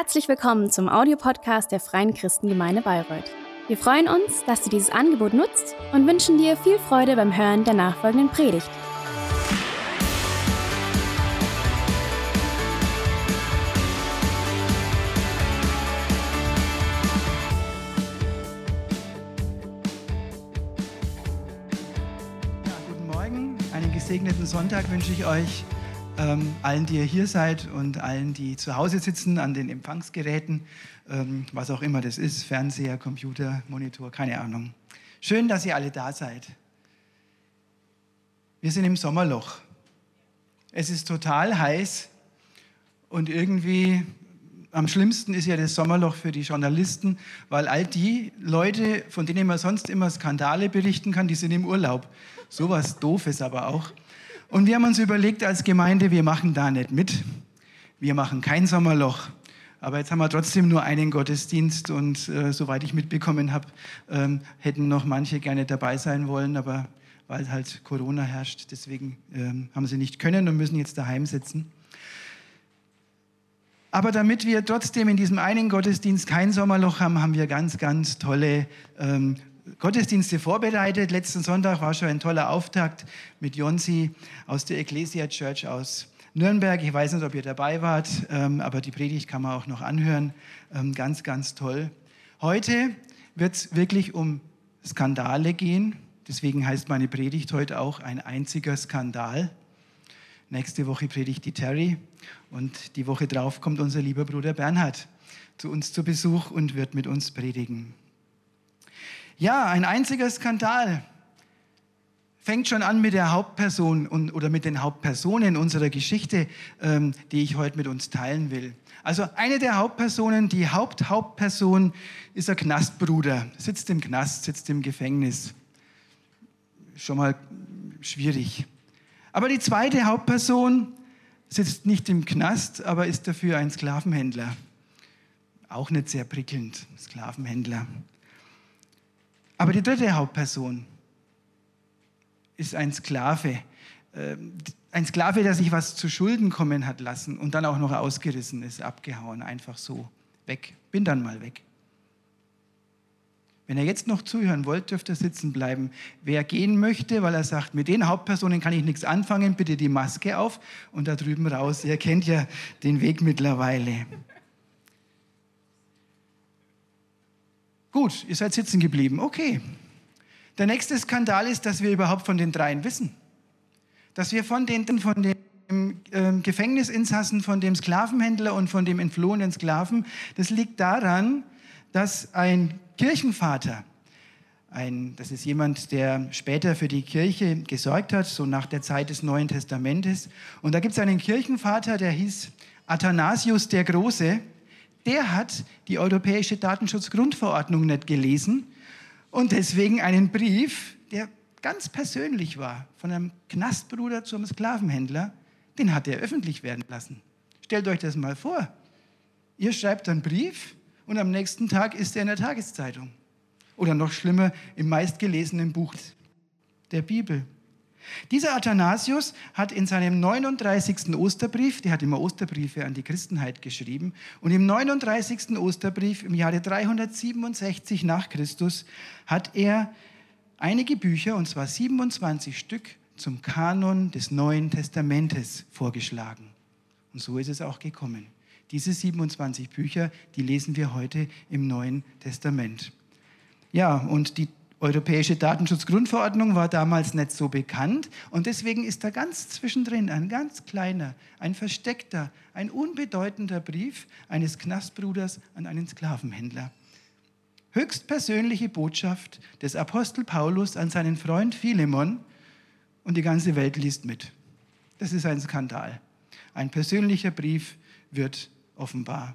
Herzlich willkommen zum Audiopodcast der Freien Christengemeinde Bayreuth. Wir freuen uns, dass du dieses Angebot nutzt und wünschen dir viel Freude beim Hören der nachfolgenden Predigt. Ja, guten Morgen, einen gesegneten Sonntag wünsche ich euch ähm, allen, die ihr hier seid und allen, die zu Hause sitzen an den Empfangsgeräten, ähm, was auch immer das ist, Fernseher, Computer, Monitor, keine Ahnung. Schön, dass ihr alle da seid. Wir sind im Sommerloch. Es ist total heiß und irgendwie am schlimmsten ist ja das Sommerloch für die Journalisten, weil all die Leute, von denen man sonst immer Skandale berichten kann, die sind im Urlaub. Sowas Doofes aber auch. Und wir haben uns überlegt als Gemeinde, wir machen da nicht mit. Wir machen kein Sommerloch. Aber jetzt haben wir trotzdem nur einen Gottesdienst und äh, soweit ich mitbekommen habe, ähm, hätten noch manche gerne dabei sein wollen, aber weil halt Corona herrscht, deswegen ähm, haben sie nicht können und müssen jetzt daheim sitzen. Aber damit wir trotzdem in diesem einen Gottesdienst kein Sommerloch haben, haben wir ganz, ganz tolle ähm, Gottesdienste vorbereitet. Letzten Sonntag war schon ein toller Auftakt mit Jonsi aus der Ecclesia Church aus Nürnberg. Ich weiß nicht, ob ihr dabei wart, ähm, aber die Predigt kann man auch noch anhören. Ähm, ganz, ganz toll. Heute wird es wirklich um Skandale gehen. Deswegen heißt meine Predigt heute auch ein einziger Skandal. Nächste Woche predigt die Terry und die Woche drauf kommt unser lieber Bruder Bernhard zu uns zu Besuch und wird mit uns predigen. Ja, ein einziger Skandal fängt schon an mit der Hauptperson und, oder mit den Hauptpersonen unserer Geschichte, ähm, die ich heute mit uns teilen will. Also eine der Hauptpersonen, die Haupthauptperson ist der Knastbruder, sitzt im Knast, sitzt im Gefängnis. Schon mal schwierig. Aber die zweite Hauptperson sitzt nicht im Knast, aber ist dafür ein Sklavenhändler. Auch nicht sehr prickelnd, Sklavenhändler. Aber die dritte Hauptperson ist ein Sklave. Ähm, ein Sklave, der sich was zu Schulden kommen hat lassen und dann auch noch ausgerissen ist, abgehauen, einfach so weg. Bin dann mal weg. Wenn ihr jetzt noch zuhören wollt, dürft ihr sitzen bleiben. Wer gehen möchte, weil er sagt, mit den Hauptpersonen kann ich nichts anfangen, bitte die Maske auf und da drüben raus. Ihr kennt ja den Weg mittlerweile. Gut, ihr seid sitzen geblieben. Okay. Der nächste Skandal ist, dass wir überhaupt von den dreien wissen. Dass wir von, den, von dem äh, Gefängnisinsassen, von dem Sklavenhändler und von dem entflohenen Sklaven, das liegt daran, dass ein Kirchenvater, ein, das ist jemand, der später für die Kirche gesorgt hat, so nach der Zeit des Neuen Testamentes. Und da gibt es einen Kirchenvater, der hieß Athanasius der Große der hat die Europäische Datenschutzgrundverordnung nicht gelesen und deswegen einen Brief, der ganz persönlich war, von einem Knastbruder zum Sklavenhändler, den hat er öffentlich werden lassen. Stellt euch das mal vor. Ihr schreibt einen Brief und am nächsten Tag ist er in der Tageszeitung. Oder noch schlimmer, im meistgelesenen Buch der Bibel. Dieser Athanasius hat in seinem 39. Osterbrief, der hat immer Osterbriefe an die Christenheit geschrieben, und im 39. Osterbrief im Jahre 367 nach Christus hat er einige Bücher, und zwar 27 Stück, zum Kanon des Neuen Testamentes vorgeschlagen. Und so ist es auch gekommen. Diese 27 Bücher, die lesen wir heute im Neuen Testament. Ja, und die Europäische Datenschutzgrundverordnung war damals nicht so bekannt und deswegen ist da ganz zwischendrin ein ganz kleiner, ein versteckter, ein unbedeutender Brief eines Knastbruders an einen Sklavenhändler. Höchstpersönliche Botschaft des Apostel Paulus an seinen Freund Philemon und die ganze Welt liest mit. Das ist ein Skandal. Ein persönlicher Brief wird offenbar,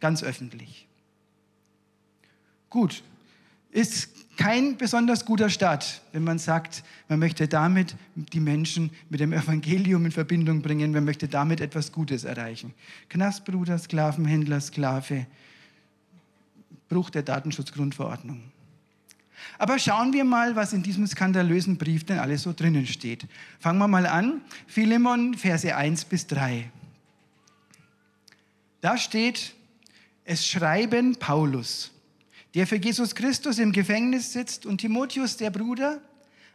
ganz öffentlich. Gut, ist kein besonders guter Start, wenn man sagt, man möchte damit die Menschen mit dem Evangelium in Verbindung bringen, man möchte damit etwas Gutes erreichen. Knastbruder, Sklavenhändler, Sklave, Bruch der Datenschutzgrundverordnung. Aber schauen wir mal, was in diesem skandalösen Brief denn alles so drinnen steht. Fangen wir mal an. Philemon, Verse 1 bis 3. Da steht, Es schreiben Paulus, der für Jesus Christus im Gefängnis sitzt, und Timotheus, der Bruder,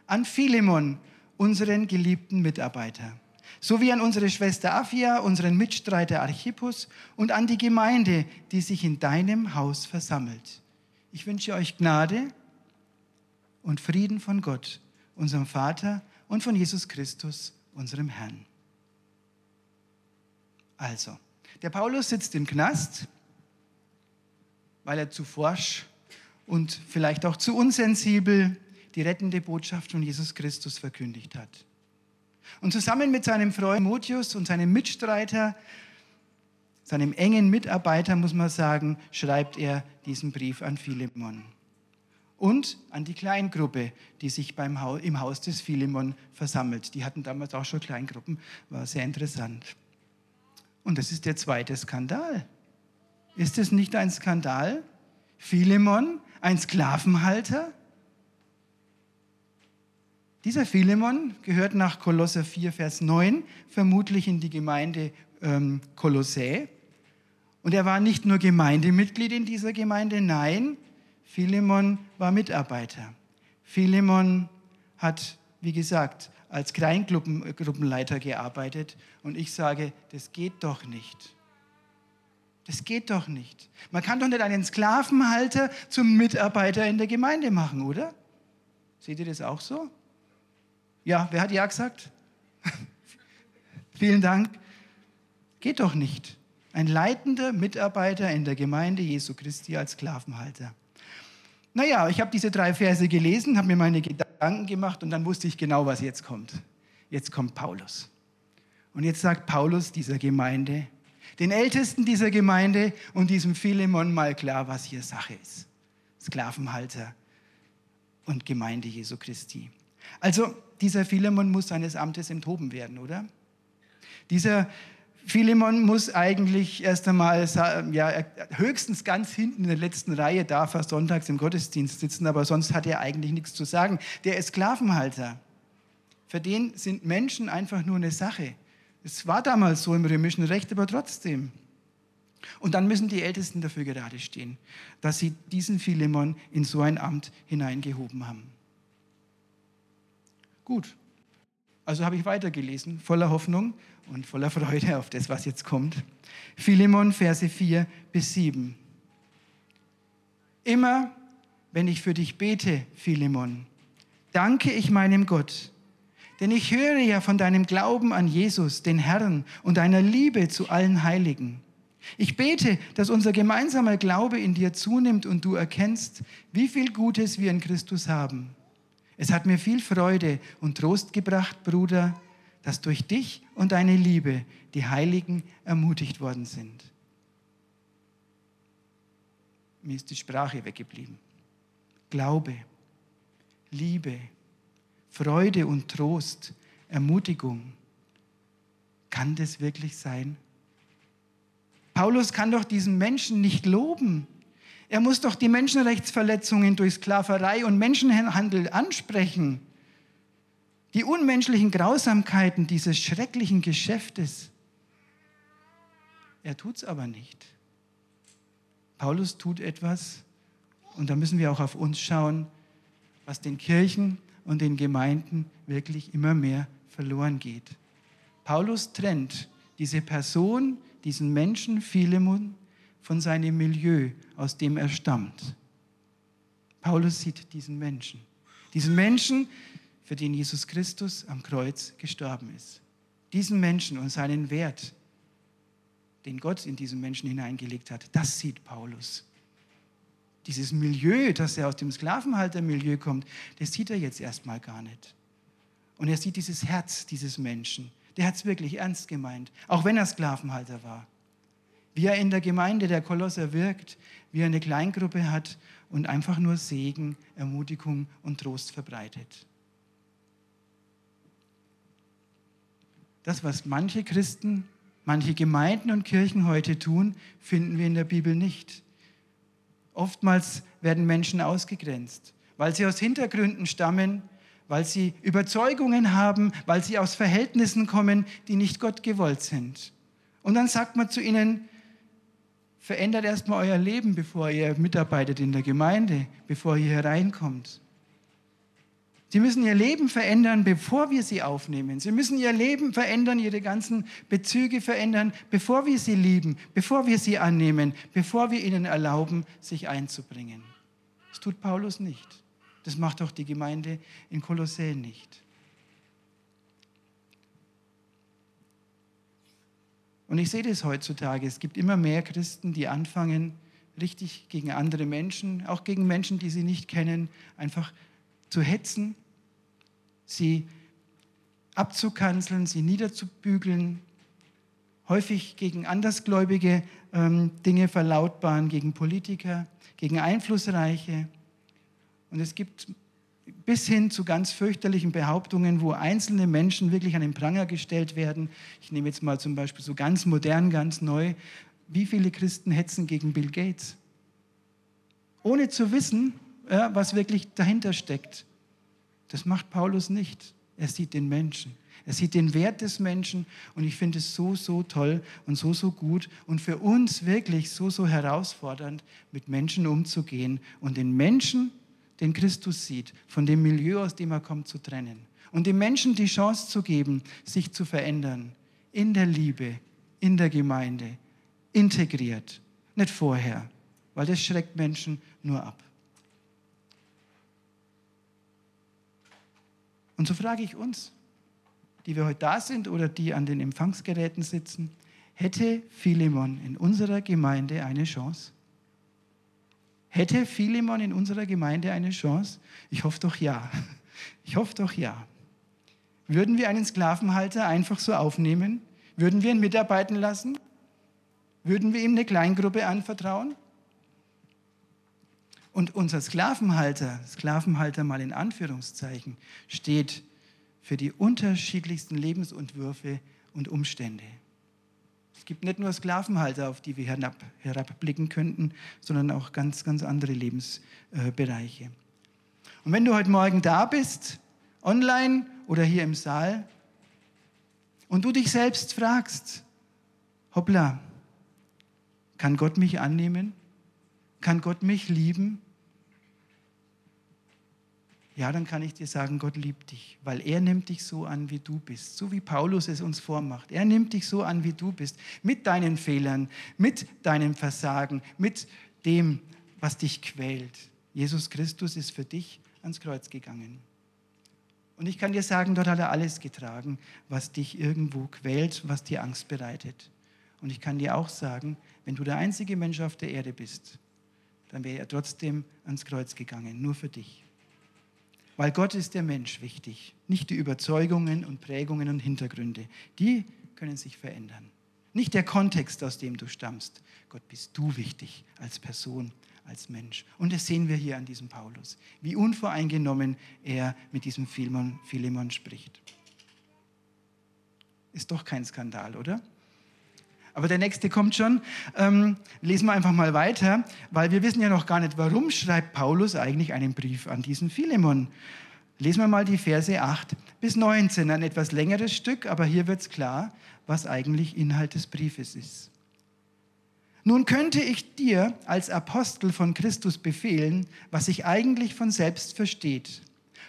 an Philemon, unseren geliebten Mitarbeiter, sowie an unsere Schwester Afia, unseren Mitstreiter Archippus und an die Gemeinde, die sich in deinem Haus versammelt. Ich wünsche euch Gnade und Frieden von Gott, unserem Vater und von Jesus Christus, unserem Herrn. Also, der Paulus sitzt im Knast, weil er zu forsch und vielleicht auch zu unsensibel die rettende Botschaft von Jesus Christus verkündigt hat. Und zusammen mit seinem Freund Timotheus und seinem Mitstreiter, seinem engen Mitarbeiter, muss man sagen, schreibt er diesen Brief an Philemon und an die Kleingruppe, die sich beim Haus, im Haus des Philemon versammelt. Die hatten damals auch schon Kleingruppen, war sehr interessant. Und das ist der zweite Skandal. Ist es nicht ein Skandal? Philemon, ein Sklavenhalter? Dieser Philemon gehört nach Kolosser 4, Vers 9 vermutlich in die Gemeinde ähm, Kolossä. Und er war nicht nur Gemeindemitglied in dieser Gemeinde, nein, Philemon war Mitarbeiter. Philemon hat, wie gesagt, als Kleingruppenleiter gearbeitet und ich sage, das geht doch nicht. Das geht doch nicht. Man kann doch nicht einen Sklavenhalter zum Mitarbeiter in der Gemeinde machen, oder? Seht ihr das auch so? Ja, wer hat ja gesagt? Vielen Dank. Geht doch nicht. Ein leitender Mitarbeiter in der Gemeinde Jesu Christi als Sklavenhalter. Naja, ich habe diese drei Verse gelesen, habe mir meine Gedanken gemacht und dann wusste ich genau, was jetzt kommt. Jetzt kommt Paulus. Und jetzt sagt Paulus dieser Gemeinde, den Ältesten dieser Gemeinde und diesem Philemon mal klar, was hier Sache ist. Sklavenhalter und Gemeinde Jesu Christi. Also dieser Philemon muss seines Amtes enthoben werden, oder? Dieser Philemon muss eigentlich erst einmal ja, höchstens ganz hinten in der letzten Reihe darf er sonntags im Gottesdienst sitzen, aber sonst hat er eigentlich nichts zu sagen. Der ist Sklavenhalter. Für den sind Menschen einfach nur eine Sache. Es war damals so im römischen Recht, aber trotzdem. Und dann müssen die Ältesten dafür gerade stehen, dass sie diesen Philemon in so ein Amt hineingehoben haben. Gut, also habe ich weitergelesen, voller Hoffnung und voller Freude auf das, was jetzt kommt. Philemon, Verse 4 bis 7. Immer, wenn ich für dich bete, Philemon, danke ich meinem Gott, denn ich höre ja von deinem Glauben an Jesus, den Herrn, und deiner Liebe zu allen Heiligen. Ich bete, dass unser gemeinsamer Glaube in dir zunimmt und du erkennst, wie viel Gutes wir in Christus haben es hat mir viel Freude und Trost gebracht, Bruder, dass durch dich und deine Liebe die Heiligen ermutigt worden sind. Mir ist die Sprache weggeblieben. Glaube, Liebe, Freude und Trost, Ermutigung. Kann das wirklich sein? Paulus kann doch diesen Menschen nicht loben. Er muss doch die Menschenrechtsverletzungen durch Sklaverei und Menschenhandel ansprechen. Die unmenschlichen Grausamkeiten dieses schrecklichen Geschäftes. Er tut es aber nicht. Paulus tut etwas, und da müssen wir auch auf uns schauen, was den Kirchen und den Gemeinden wirklich immer mehr verloren geht. Paulus trennt diese Person, diesen Menschen Philemon von seinem Milieu, aus dem er stammt. Paulus sieht diesen Menschen, diesen Menschen, für den Jesus Christus am Kreuz gestorben ist. Diesen Menschen und seinen Wert, den Gott in diesen Menschen hineingelegt hat, das sieht Paulus. Dieses Milieu, dass er aus dem Sklavenhaltermilieu kommt, das sieht er jetzt erstmal gar nicht. Und er sieht dieses Herz dieses Menschen. Der hat es wirklich ernst gemeint, auch wenn er Sklavenhalter war wie er in der Gemeinde der Kolosser wirkt, wie er eine Kleingruppe hat und einfach nur Segen, Ermutigung und Trost verbreitet. Das, was manche Christen, manche Gemeinden und Kirchen heute tun, finden wir in der Bibel nicht. Oftmals werden Menschen ausgegrenzt, weil sie aus Hintergründen stammen, weil sie Überzeugungen haben, weil sie aus Verhältnissen kommen, die nicht Gott gewollt sind. Und dann sagt man zu ihnen, Verändert erstmal euer Leben, bevor ihr mitarbeitet in der Gemeinde, bevor ihr hereinkommt. Sie müssen ihr Leben verändern, bevor wir sie aufnehmen. Sie müssen ihr Leben verändern, ihre ganzen Bezüge verändern, bevor wir sie lieben, bevor wir sie annehmen, bevor wir ihnen erlauben, sich einzubringen. Das tut Paulus nicht. Das macht auch die Gemeinde in Kolossä nicht. Und ich sehe das heutzutage. Es gibt immer mehr Christen, die anfangen, richtig gegen andere Menschen, auch gegen Menschen, die sie nicht kennen, einfach zu hetzen, sie abzukanzeln, sie niederzubügeln, häufig gegen Andersgläubige ähm, Dinge verlautbaren, gegen Politiker, gegen Einflussreiche. Und es gibt bis hin zu ganz fürchterlichen Behauptungen, wo einzelne Menschen wirklich an den Pranger gestellt werden. Ich nehme jetzt mal zum Beispiel so ganz modern, ganz neu. Wie viele Christen hetzen gegen Bill Gates? Ohne zu wissen, ja, was wirklich dahinter steckt. Das macht Paulus nicht. Er sieht den Menschen. Er sieht den Wert des Menschen und ich finde es so, so toll und so, so gut und für uns wirklich so, so herausfordernd, mit Menschen umzugehen und den Menschen, den Christus sieht, von dem Milieu, aus dem er kommt, zu trennen. Und den Menschen die Chance zu geben, sich zu verändern. In der Liebe, in der Gemeinde, integriert. Nicht vorher, weil das schreckt Menschen nur ab. Und so frage ich uns, die wir heute da sind oder die an den Empfangsgeräten sitzen, hätte Philemon in unserer Gemeinde eine Chance? Hätte Philemon in unserer Gemeinde eine Chance? Ich hoffe doch ja. Ich hoffe doch ja. Würden wir einen Sklavenhalter einfach so aufnehmen? Würden wir ihn mitarbeiten lassen? Würden wir ihm eine Kleingruppe anvertrauen? Und unser Sklavenhalter, Sklavenhalter mal in Anführungszeichen, steht für die unterschiedlichsten Lebensentwürfe und Umstände. Es gibt nicht nur Sklavenhalter, auf die wir herab, herabblicken könnten, sondern auch ganz, ganz andere Lebensbereiche. Und wenn du heute Morgen da bist, online oder hier im Saal, und du dich selbst fragst, hoppla, kann Gott mich annehmen? Kann Gott mich lieben? Ja, dann kann ich dir sagen, Gott liebt dich, weil er nimmt dich so an, wie du bist, so wie Paulus es uns vormacht. Er nimmt dich so an, wie du bist, mit deinen Fehlern, mit deinem Versagen, mit dem, was dich quält. Jesus Christus ist für dich ans Kreuz gegangen. Und ich kann dir sagen, dort hat er alles getragen, was dich irgendwo quält, was dir Angst bereitet. Und ich kann dir auch sagen, wenn du der einzige Mensch auf der Erde bist, dann wäre er trotzdem ans Kreuz gegangen, nur für dich. Weil Gott ist der Mensch wichtig, nicht die Überzeugungen und Prägungen und Hintergründe. Die können sich verändern. Nicht der Kontext, aus dem du stammst. Gott bist du wichtig als Person, als Mensch. Und das sehen wir hier an diesem Paulus, wie unvoreingenommen er mit diesem Philemon, Philemon spricht. Ist doch kein Skandal, oder? Aber der nächste kommt schon. Ähm, lesen wir einfach mal weiter, weil wir wissen ja noch gar nicht, warum schreibt Paulus eigentlich einen Brief an diesen Philemon. Lesen wir mal die Verse 8 bis 19, ein etwas längeres Stück, aber hier wird es klar, was eigentlich Inhalt des Briefes ist. Nun könnte ich dir als Apostel von Christus befehlen, was sich eigentlich von selbst versteht.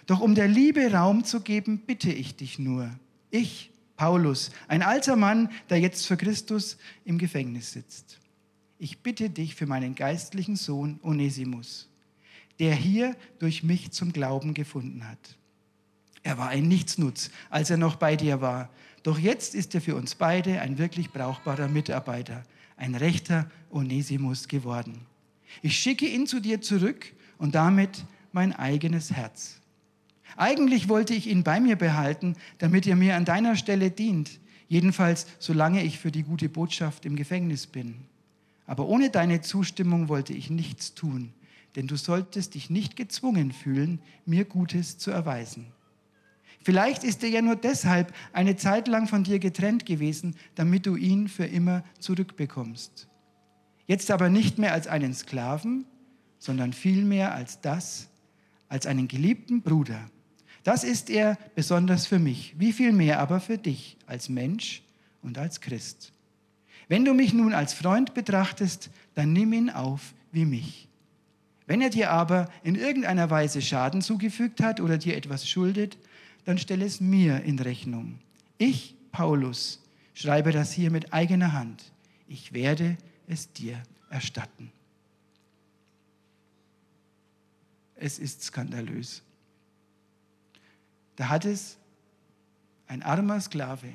Doch um der Liebe Raum zu geben, bitte ich dich nur. Ich, Paulus, ein alter Mann, der jetzt für Christus im Gefängnis sitzt. Ich bitte dich für meinen geistlichen Sohn Onesimus, der hier durch mich zum Glauben gefunden hat. Er war ein Nichtsnutz, als er noch bei dir war. Doch jetzt ist er für uns beide ein wirklich brauchbarer Mitarbeiter, ein rechter Onesimus geworden. Ich schicke ihn zu dir zurück und damit mein eigenes Herz. Eigentlich wollte ich ihn bei mir behalten, damit er mir an deiner Stelle dient, jedenfalls solange ich für die gute Botschaft im Gefängnis bin. Aber ohne deine Zustimmung wollte ich nichts tun, denn du solltest dich nicht gezwungen fühlen, mir Gutes zu erweisen. Vielleicht ist er ja nur deshalb eine Zeit lang von dir getrennt gewesen, damit du ihn für immer zurückbekommst. Jetzt aber nicht mehr als einen Sklaven, sondern vielmehr als das, als einen geliebten Bruder das ist er besonders für mich, wie viel mehr aber für dich als Mensch und als Christ. Wenn du mich nun als Freund betrachtest, dann nimm ihn auf wie mich. Wenn er dir aber in irgendeiner Weise Schaden zugefügt hat oder dir etwas schuldet, dann stell es mir in Rechnung. Ich, Paulus, schreibe das hier mit eigener Hand. Ich werde es dir erstatten. Es ist skandalös. Da hat es ein armer Sklave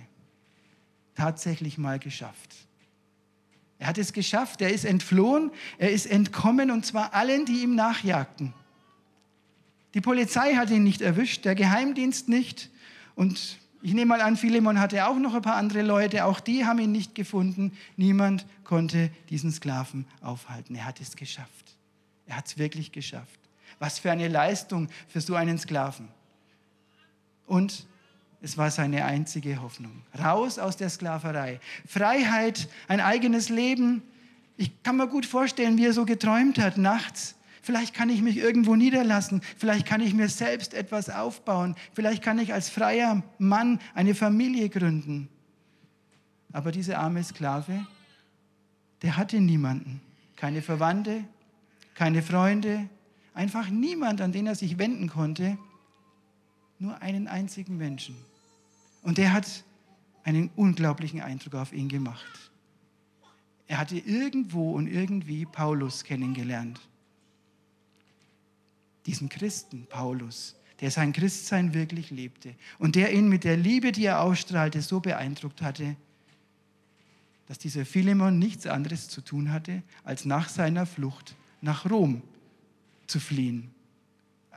tatsächlich mal geschafft. Er hat es geschafft, er ist entflohen, er ist entkommen und zwar allen, die ihm nachjagten. Die Polizei hat ihn nicht erwischt, der Geheimdienst nicht und ich nehme mal an, Philemon hatte auch noch ein paar andere Leute, auch die haben ihn nicht gefunden. Niemand konnte diesen Sklaven aufhalten. Er hat es geschafft. Er hat es wirklich geschafft. Was für eine Leistung für so einen Sklaven. Und es war seine einzige Hoffnung. Raus aus der Sklaverei. Freiheit, ein eigenes Leben. Ich kann mir gut vorstellen, wie er so geträumt hat nachts. Vielleicht kann ich mich irgendwo niederlassen. Vielleicht kann ich mir selbst etwas aufbauen. Vielleicht kann ich als freier Mann eine Familie gründen. Aber dieser arme Sklave, der hatte niemanden. Keine Verwandte, keine Freunde, einfach niemand, an den er sich wenden konnte. Nur einen einzigen Menschen. Und der hat einen unglaublichen Eindruck auf ihn gemacht. Er hatte irgendwo und irgendwie Paulus kennengelernt. Diesen Christen, Paulus, der sein Christsein wirklich lebte und der ihn mit der Liebe, die er ausstrahlte, so beeindruckt hatte, dass dieser Philemon nichts anderes zu tun hatte, als nach seiner Flucht nach Rom zu fliehen.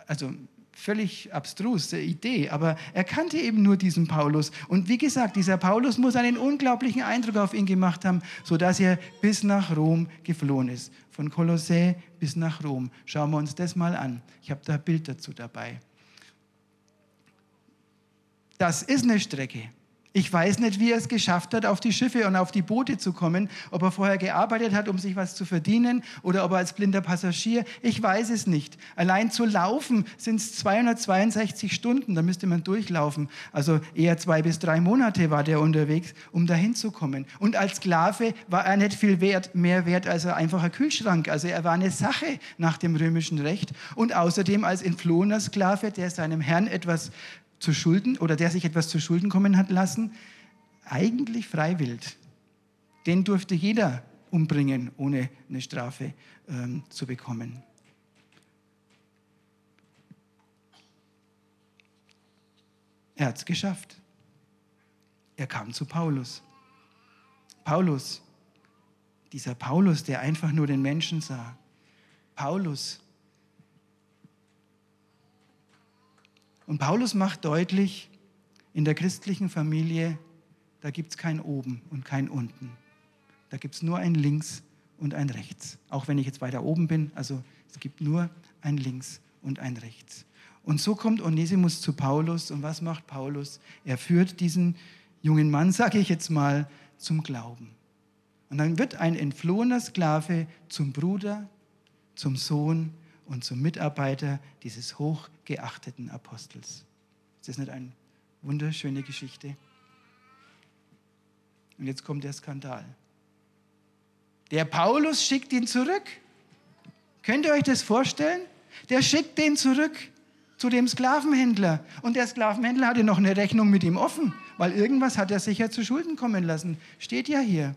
Also völlig abstruse Idee, aber er kannte eben nur diesen Paulus. Und wie gesagt, dieser Paulus muss einen unglaublichen Eindruck auf ihn gemacht haben, sodass er bis nach Rom geflohen ist. Von Kolossä bis nach Rom. Schauen wir uns das mal an. Ich habe da ein Bild dazu dabei. Das ist eine Strecke. Ich weiß nicht, wie er es geschafft hat, auf die Schiffe und auf die Boote zu kommen, ob er vorher gearbeitet hat, um sich was zu verdienen oder ob er als blinder Passagier, ich weiß es nicht. Allein zu laufen sind es 262 Stunden, da müsste man durchlaufen. Also eher zwei bis drei Monate war der unterwegs, um dahin zu kommen. Und als Sklave war er nicht viel wert, mehr wert als ein einfacher Kühlschrank. Also er war eine Sache nach dem römischen Recht. Und außerdem als entflohener Sklave, der seinem Herrn etwas zu Schulden oder der sich etwas zu Schulden kommen hat lassen, eigentlich freiwillig. Den durfte jeder umbringen, ohne eine Strafe ähm, zu bekommen. Er hat es geschafft. Er kam zu Paulus. Paulus, dieser Paulus, der einfach nur den Menschen sah. Paulus, Und Paulus macht deutlich, in der christlichen Familie, da gibt es kein Oben und kein Unten. Da gibt es nur ein Links und ein Rechts. Auch wenn ich jetzt weiter oben bin, also es gibt nur ein Links und ein Rechts. Und so kommt Onesimus zu Paulus. Und was macht Paulus? Er führt diesen jungen Mann, sage ich jetzt mal, zum Glauben. Und dann wird ein entflohener Sklave zum Bruder, zum Sohn und zum Mitarbeiter dieses hochgeachteten Apostels. Ist das nicht eine wunderschöne Geschichte? Und jetzt kommt der Skandal. Der Paulus schickt ihn zurück. Könnt ihr euch das vorstellen? Der schickt den zurück zu dem Sklavenhändler. Und der Sklavenhändler hatte noch eine Rechnung mit ihm offen, weil irgendwas hat er sicher zu Schulden kommen lassen. Steht ja hier.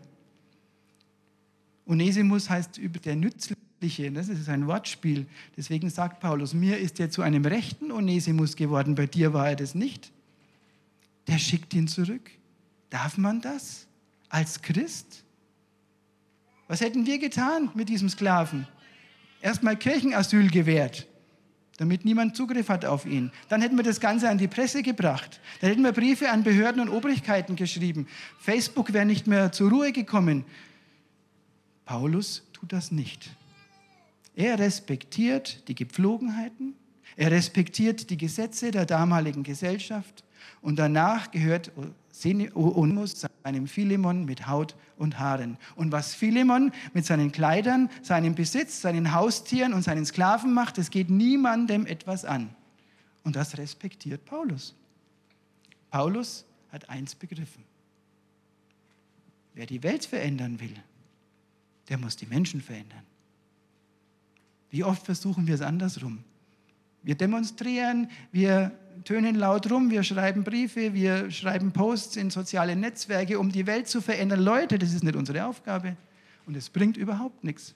Onesimus heißt über der Nützliche. Das ist ein Wortspiel. Deswegen sagt Paulus, mir ist er zu einem rechten Onesimus geworden, bei dir war er das nicht. Der schickt ihn zurück. Darf man das als Christ? Was hätten wir getan mit diesem Sklaven? Erstmal Kirchenasyl gewährt, damit niemand Zugriff hat auf ihn. Dann hätten wir das Ganze an die Presse gebracht. Dann hätten wir Briefe an Behörden und Obrigkeiten geschrieben. Facebook wäre nicht mehr zur Ruhe gekommen. Paulus tut das nicht. Er respektiert die Gepflogenheiten, er respektiert die Gesetze der damaligen Gesellschaft und danach gehört Onesimus seinem Philemon mit Haut und Haaren. Und was Philemon mit seinen Kleidern, seinem Besitz, seinen Haustieren und seinen Sklaven macht, das geht niemandem etwas an. Und das respektiert Paulus. Paulus hat eins begriffen. wer die Welt verändern will, der muss die Menschen verändern. Wie oft versuchen wir es andersrum? Wir demonstrieren, wir tönen laut rum, wir schreiben Briefe, wir schreiben Posts in soziale Netzwerke, um die Welt zu verändern. Leute, das ist nicht unsere Aufgabe und es bringt überhaupt nichts.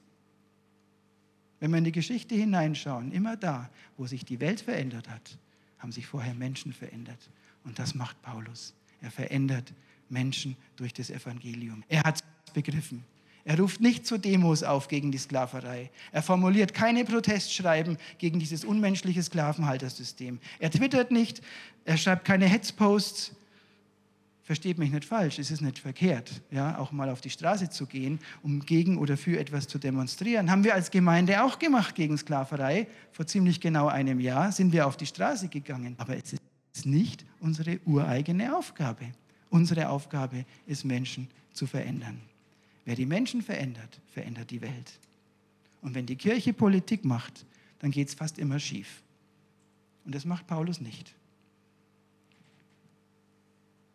Wenn wir in die Geschichte hineinschauen, immer da, wo sich die Welt verändert hat, haben sich vorher Menschen verändert. Und das macht Paulus. Er verändert Menschen durch das Evangelium. Er hat es begriffen. Er ruft nicht zu Demos auf gegen die Sklaverei. Er formuliert keine Protestschreiben gegen dieses unmenschliche Sklavenhaltersystem. Er twittert nicht, er schreibt keine Hetzposts. Versteht mich nicht falsch, es ist nicht verkehrt, ja, auch mal auf die Straße zu gehen, um gegen oder für etwas zu demonstrieren. Haben wir als Gemeinde auch gemacht gegen Sklaverei. Vor ziemlich genau einem Jahr sind wir auf die Straße gegangen. Aber es ist nicht unsere ureigene Aufgabe. Unsere Aufgabe ist, Menschen zu verändern. Wer die Menschen verändert, verändert die Welt. Und wenn die Kirche Politik macht, dann geht es fast immer schief. Und das macht Paulus nicht.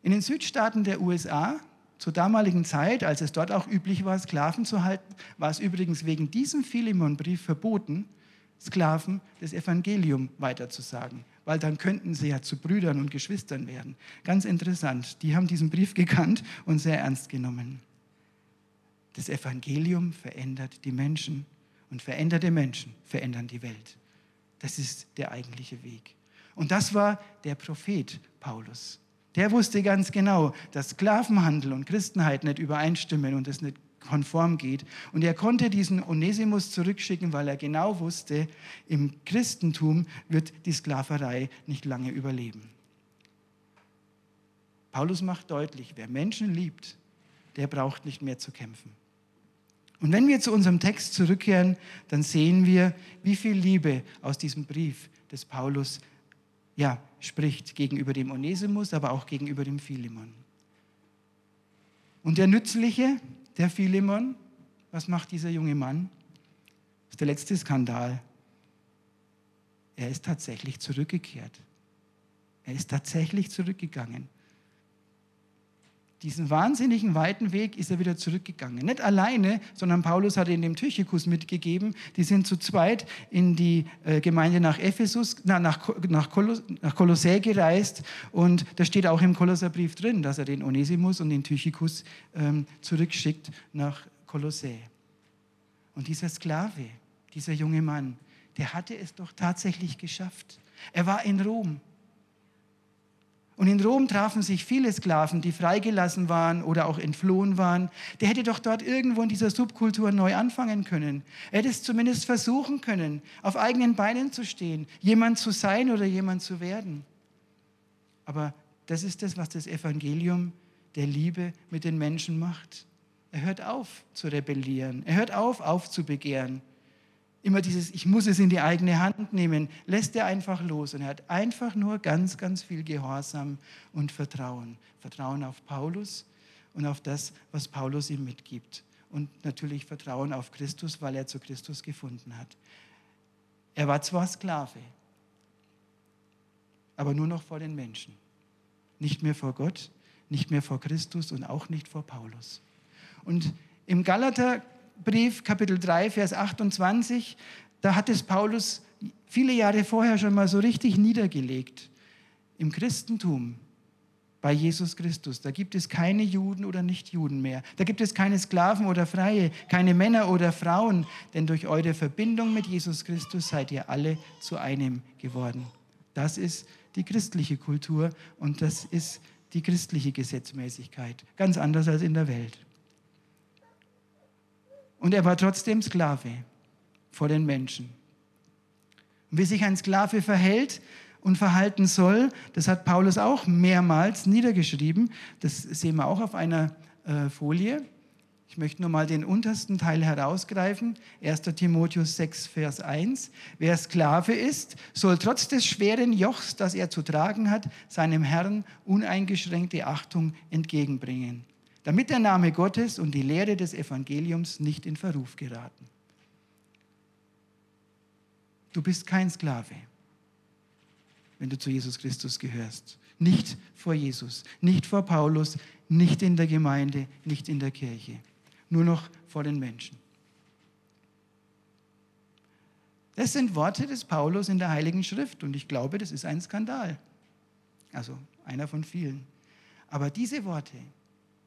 In den Südstaaten der USA, zur damaligen Zeit, als es dort auch üblich war, Sklaven zu halten, war es übrigens wegen diesem Philemonbrief verboten, Sklaven das Evangelium weiterzusagen, weil dann könnten sie ja zu Brüdern und Geschwistern werden. Ganz interessant, die haben diesen Brief gekannt und sehr ernst genommen. Das Evangelium verändert die Menschen und veränderte Menschen verändern die Welt. Das ist der eigentliche Weg. Und das war der Prophet Paulus. Der wusste ganz genau, dass Sklavenhandel und Christenheit nicht übereinstimmen und es nicht konform geht. Und er konnte diesen Onesimus zurückschicken, weil er genau wusste, im Christentum wird die Sklaverei nicht lange überleben. Paulus macht deutlich, wer Menschen liebt, der braucht nicht mehr zu kämpfen. Und wenn wir zu unserem Text zurückkehren, dann sehen wir, wie viel Liebe aus diesem Brief des Paulus ja, spricht gegenüber dem Onesimus, aber auch gegenüber dem Philemon. Und der Nützliche, der Philemon, was macht dieser junge Mann? Das ist der letzte Skandal. Er ist tatsächlich zurückgekehrt. Er ist tatsächlich zurückgegangen diesen wahnsinnigen weiten Weg ist er wieder zurückgegangen. Nicht alleine, sondern Paulus hat ihn dem Tychikus mitgegeben. Die sind zu zweit in die äh, Gemeinde nach Ephesus, na, nach, nach, Kolos, nach Kolossä gereist. Und da steht auch im Kolosserbrief drin, dass er den Onesimus und den Tychikus ähm, zurückschickt nach Kolossä. Und dieser Sklave, dieser junge Mann, der hatte es doch tatsächlich geschafft. Er war in Rom. Und in Rom trafen sich viele Sklaven, die freigelassen waren oder auch entflohen waren. Der hätte doch dort irgendwo in dieser Subkultur neu anfangen können. Er hätte es zumindest versuchen können, auf eigenen Beinen zu stehen, jemand zu sein oder jemand zu werden. Aber das ist das, was das Evangelium der Liebe mit den Menschen macht. Er hört auf zu rebellieren. Er hört auf, aufzubegehren immer dieses, ich muss es in die eigene Hand nehmen, lässt er einfach los. Und er hat einfach nur ganz, ganz viel Gehorsam und Vertrauen. Vertrauen auf Paulus und auf das, was Paulus ihm mitgibt. Und natürlich Vertrauen auf Christus, weil er zu Christus gefunden hat. Er war zwar Sklave, aber nur noch vor den Menschen. Nicht mehr vor Gott, nicht mehr vor Christus und auch nicht vor Paulus. Und im Galater Brief, Kapitel 3, Vers 28, da hat es Paulus viele Jahre vorher schon mal so richtig niedergelegt. Im Christentum, bei Jesus Christus, da gibt es keine Juden oder Nichtjuden mehr. Da gibt es keine Sklaven oder Freie, keine Männer oder Frauen, denn durch eure Verbindung mit Jesus Christus seid ihr alle zu einem geworden. Das ist die christliche Kultur und das ist die christliche Gesetzmäßigkeit, ganz anders als in der Welt. Und er war trotzdem Sklave vor den Menschen. Und wie sich ein Sklave verhält und verhalten soll, das hat Paulus auch mehrmals niedergeschrieben. Das sehen wir auch auf einer äh, Folie. Ich möchte nur mal den untersten Teil herausgreifen. 1. Timotheus 6, Vers 1. Wer Sklave ist, soll trotz des schweren Jochs, das er zu tragen hat, seinem Herrn uneingeschränkte Achtung entgegenbringen damit der Name Gottes und die Lehre des Evangeliums nicht in Verruf geraten. Du bist kein Sklave, wenn du zu Jesus Christus gehörst. Nicht vor Jesus, nicht vor Paulus, nicht in der Gemeinde, nicht in der Kirche, nur noch vor den Menschen. Das sind Worte des Paulus in der Heiligen Schrift und ich glaube, das ist ein Skandal. Also einer von vielen. Aber diese Worte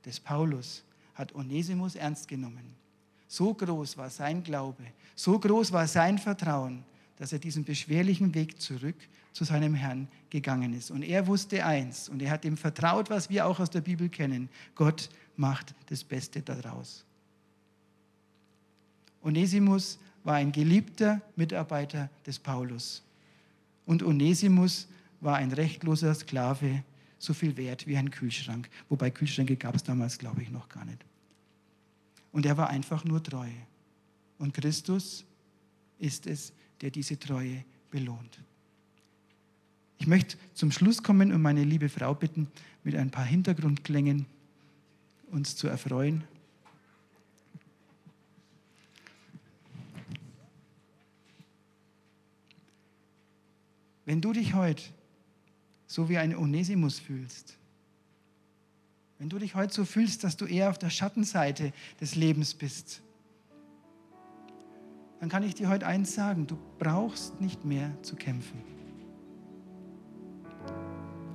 des Paulus hat Onesimus ernst genommen. So groß war sein Glaube, so groß war sein Vertrauen, dass er diesen beschwerlichen Weg zurück zu seinem Herrn gegangen ist. Und er wusste eins, und er hat ihm vertraut, was wir auch aus der Bibel kennen. Gott macht das Beste daraus. Onesimus war ein geliebter Mitarbeiter des Paulus. Und Onesimus war ein rechtloser Sklave, so viel wert wie ein Kühlschrank. Wobei Kühlschränke gab es damals, glaube ich, noch gar nicht. Und er war einfach nur treu. Und Christus ist es, der diese Treue belohnt. Ich möchte zum Schluss kommen und meine liebe Frau bitten, mit ein paar Hintergrundklängen uns zu erfreuen. Wenn du dich heute so wie ein Onesimus fühlst, wenn du dich heute so fühlst, dass du eher auf der Schattenseite des Lebens bist, dann kann ich dir heute eins sagen, du brauchst nicht mehr zu kämpfen.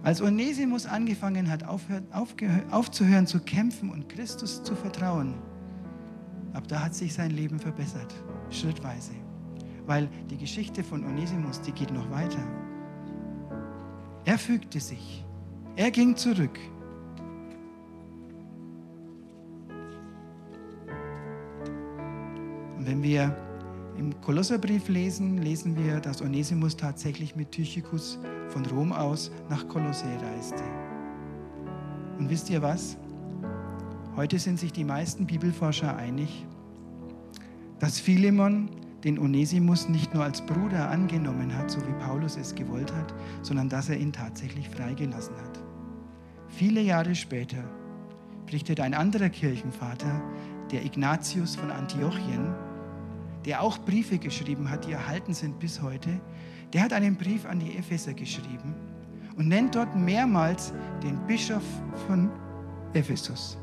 Als Onesimus angefangen hat, aufzuhören zu kämpfen und Christus zu vertrauen, ab da hat sich sein Leben verbessert, schrittweise. Weil die Geschichte von Onesimus, die geht noch weiter. Er fügte sich, er ging zurück. Und wenn wir im Kolosserbrief lesen, lesen wir, dass Onesimus tatsächlich mit Tychicus von Rom aus nach Kolossä reiste. Und wisst ihr was? Heute sind sich die meisten Bibelforscher einig, dass Philemon den Onesimus nicht nur als Bruder angenommen hat, so wie Paulus es gewollt hat, sondern dass er ihn tatsächlich freigelassen hat. Viele Jahre später berichtet ein anderer Kirchenvater, der Ignatius von Antiochien, der auch Briefe geschrieben hat, die erhalten sind bis heute, der hat einen Brief an die Epheser geschrieben und nennt dort mehrmals den Bischof von Ephesus,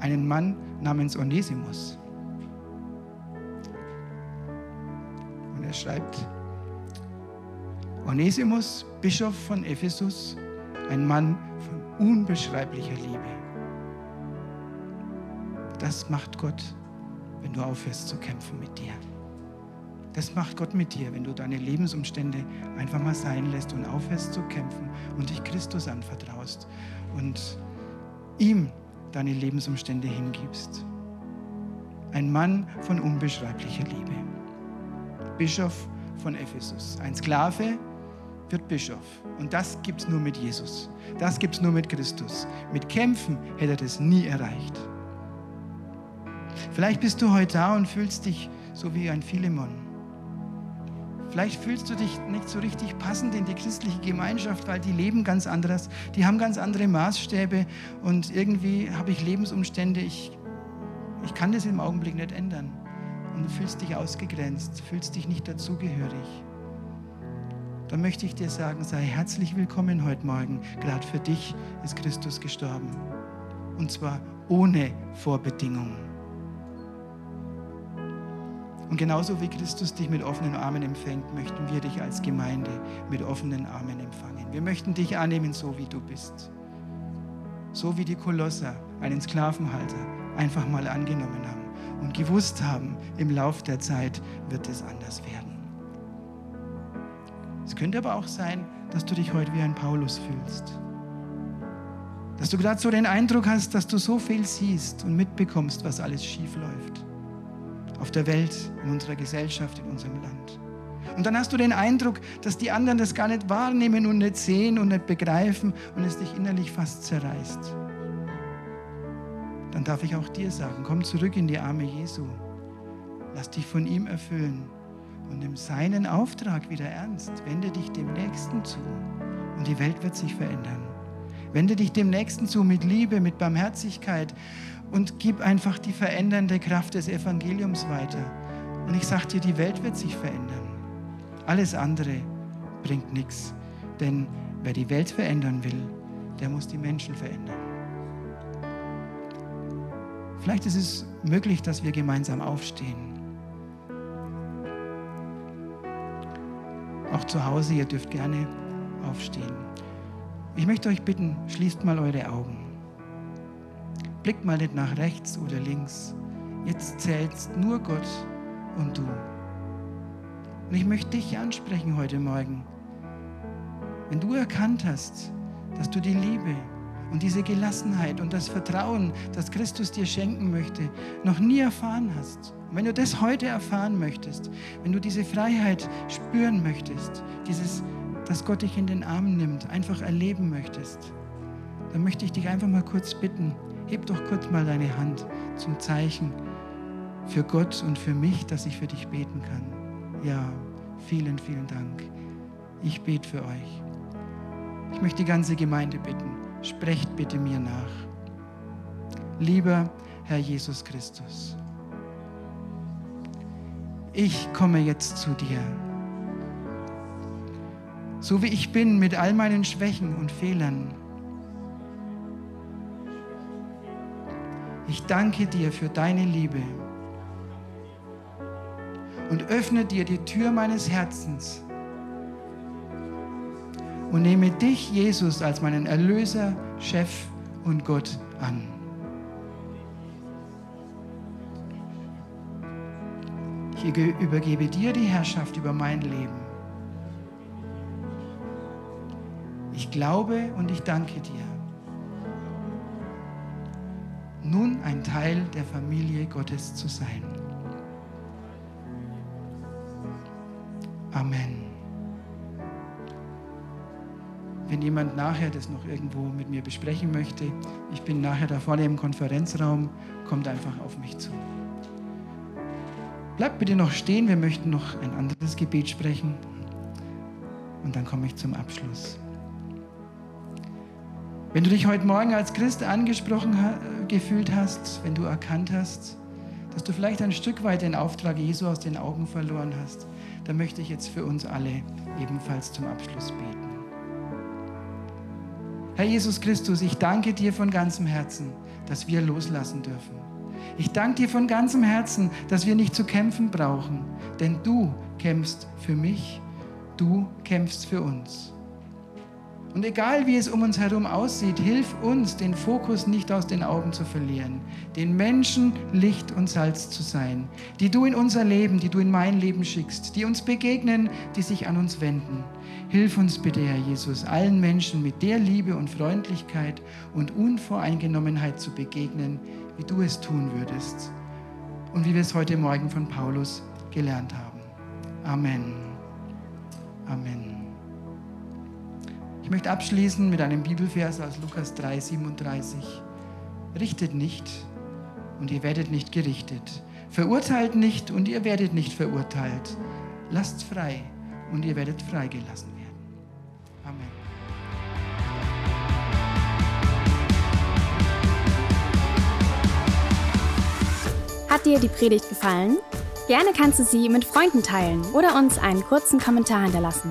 einen Mann namens Onesimus. Er schreibt, Onesimus, Bischof von Ephesus, ein Mann von unbeschreiblicher Liebe. Das macht Gott wenn du aufhörst zu kämpfen mit dir. Das macht Gott mit dir, wenn du deine Lebensumstände einfach mal sein lässt und aufhörst zu kämpfen und dich Christus anvertraust und ihm deine Lebensumstände hingibst. Ein Mann von unbeschreiblicher Liebe. Bischof von Ephesus. Ein Sklave wird Bischof. Und das gibt es nur mit Jesus. Das gibt es nur mit Christus. Mit Kämpfen hätte er das nie erreicht. Vielleicht bist du heute da und fühlst dich so wie ein Philemon. Vielleicht fühlst du dich nicht so richtig passend in die christliche Gemeinschaft, weil die leben ganz anders, die haben ganz andere Maßstäbe und irgendwie habe ich Lebensumstände, ich, ich kann das im Augenblick nicht ändern. Und du fühlst dich ausgegrenzt, fühlst dich nicht dazugehörig. Dann möchte ich dir sagen, sei herzlich willkommen heute Morgen. Gerade für dich ist Christus gestorben. Und zwar ohne Vorbedingungen. Und genauso wie Christus dich mit offenen Armen empfängt, möchten wir dich als Gemeinde mit offenen Armen empfangen. Wir möchten dich annehmen, so wie du bist. So wie die Kolosser einen Sklavenhalter einfach mal angenommen haben und gewusst haben, im Lauf der Zeit wird es anders werden. Es könnte aber auch sein, dass du dich heute wie ein Paulus fühlst. Dass du gerade so den Eindruck hast, dass du so viel siehst und mitbekommst, was alles schief läuft auf der Welt, in unserer Gesellschaft, in unserem Land. Und dann hast du den Eindruck, dass die anderen das gar nicht wahrnehmen und nicht sehen und nicht begreifen und es dich innerlich fast zerreißt. Dann darf ich auch dir sagen, komm zurück in die Arme Jesu. Lass dich von ihm erfüllen und nimm seinen Auftrag wieder ernst. Wende dich dem Nächsten zu und die Welt wird sich verändern. Wende dich dem Nächsten zu mit Liebe, mit Barmherzigkeit und gib einfach die verändernde Kraft des Evangeliums weiter. Und ich sage dir, die Welt wird sich verändern. Alles andere bringt nichts. Denn wer die Welt verändern will, der muss die Menschen verändern. Vielleicht ist es möglich, dass wir gemeinsam aufstehen. Auch zu Hause, ihr dürft gerne aufstehen. Ich möchte euch bitten, schließt mal eure Augen. Blickt mal nicht nach rechts oder links. Jetzt zählt nur Gott und du. Und ich möchte dich ansprechen heute Morgen. Wenn du erkannt hast, dass du die Liebe und diese Gelassenheit und das Vertrauen, das Christus dir schenken möchte, noch nie erfahren hast. Und wenn du das heute erfahren möchtest, wenn du diese Freiheit spüren möchtest, dieses, dass Gott dich in den Arm nimmt, einfach erleben möchtest, dann möchte ich dich einfach mal kurz bitten, heb doch kurz mal deine Hand zum Zeichen für Gott und für mich, dass ich für dich beten kann. Ja, vielen, vielen Dank. Ich bete für euch. Ich möchte die ganze Gemeinde bitten Sprecht bitte mir nach. Lieber Herr Jesus Christus, ich komme jetzt zu dir. So wie ich bin mit all meinen Schwächen und Fehlern. Ich danke dir für deine Liebe und öffne dir die Tür meines Herzens und nehme dich, Jesus, als meinen Erlöser, Chef und Gott an. Ich übergebe dir die Herrschaft über mein Leben. Ich glaube und ich danke dir. Nun ein Teil der Familie Gottes zu sein. Amen. Wenn jemand nachher das noch irgendwo mit mir besprechen möchte, ich bin nachher da vorne im Konferenzraum, kommt einfach auf mich zu. Bleibt bitte noch stehen, wir möchten noch ein anderes Gebet sprechen und dann komme ich zum Abschluss. Wenn du dich heute Morgen als Christ angesprochen gefühlt hast, wenn du erkannt hast, dass du vielleicht ein Stück weit den Auftrag Jesu aus den Augen verloren hast, dann möchte ich jetzt für uns alle ebenfalls zum Abschluss beten. Herr Jesus Christus, ich danke dir von ganzem Herzen, dass wir loslassen dürfen. Ich danke dir von ganzem Herzen, dass wir nicht zu kämpfen brauchen, denn du kämpfst für mich, du kämpfst für uns. Und egal wie es um uns herum aussieht, hilf uns, den Fokus nicht aus den Augen zu verlieren, den Menschen Licht und Salz zu sein, die du in unser Leben, die du in mein Leben schickst, die uns begegnen, die sich an uns wenden. Hilf uns bitte, Herr Jesus, allen Menschen mit der Liebe und Freundlichkeit und Unvoreingenommenheit zu begegnen, wie du es tun würdest und wie wir es heute Morgen von Paulus gelernt haben. Amen. Amen. Ich möchte abschließen mit einem Bibelvers aus Lukas 3, 37. Richtet nicht und ihr werdet nicht gerichtet. Verurteilt nicht und ihr werdet nicht verurteilt. Lasst frei und ihr werdet freigelassen werden. Amen. Hat dir die Predigt gefallen? Gerne kannst du sie mit Freunden teilen oder uns einen kurzen Kommentar hinterlassen.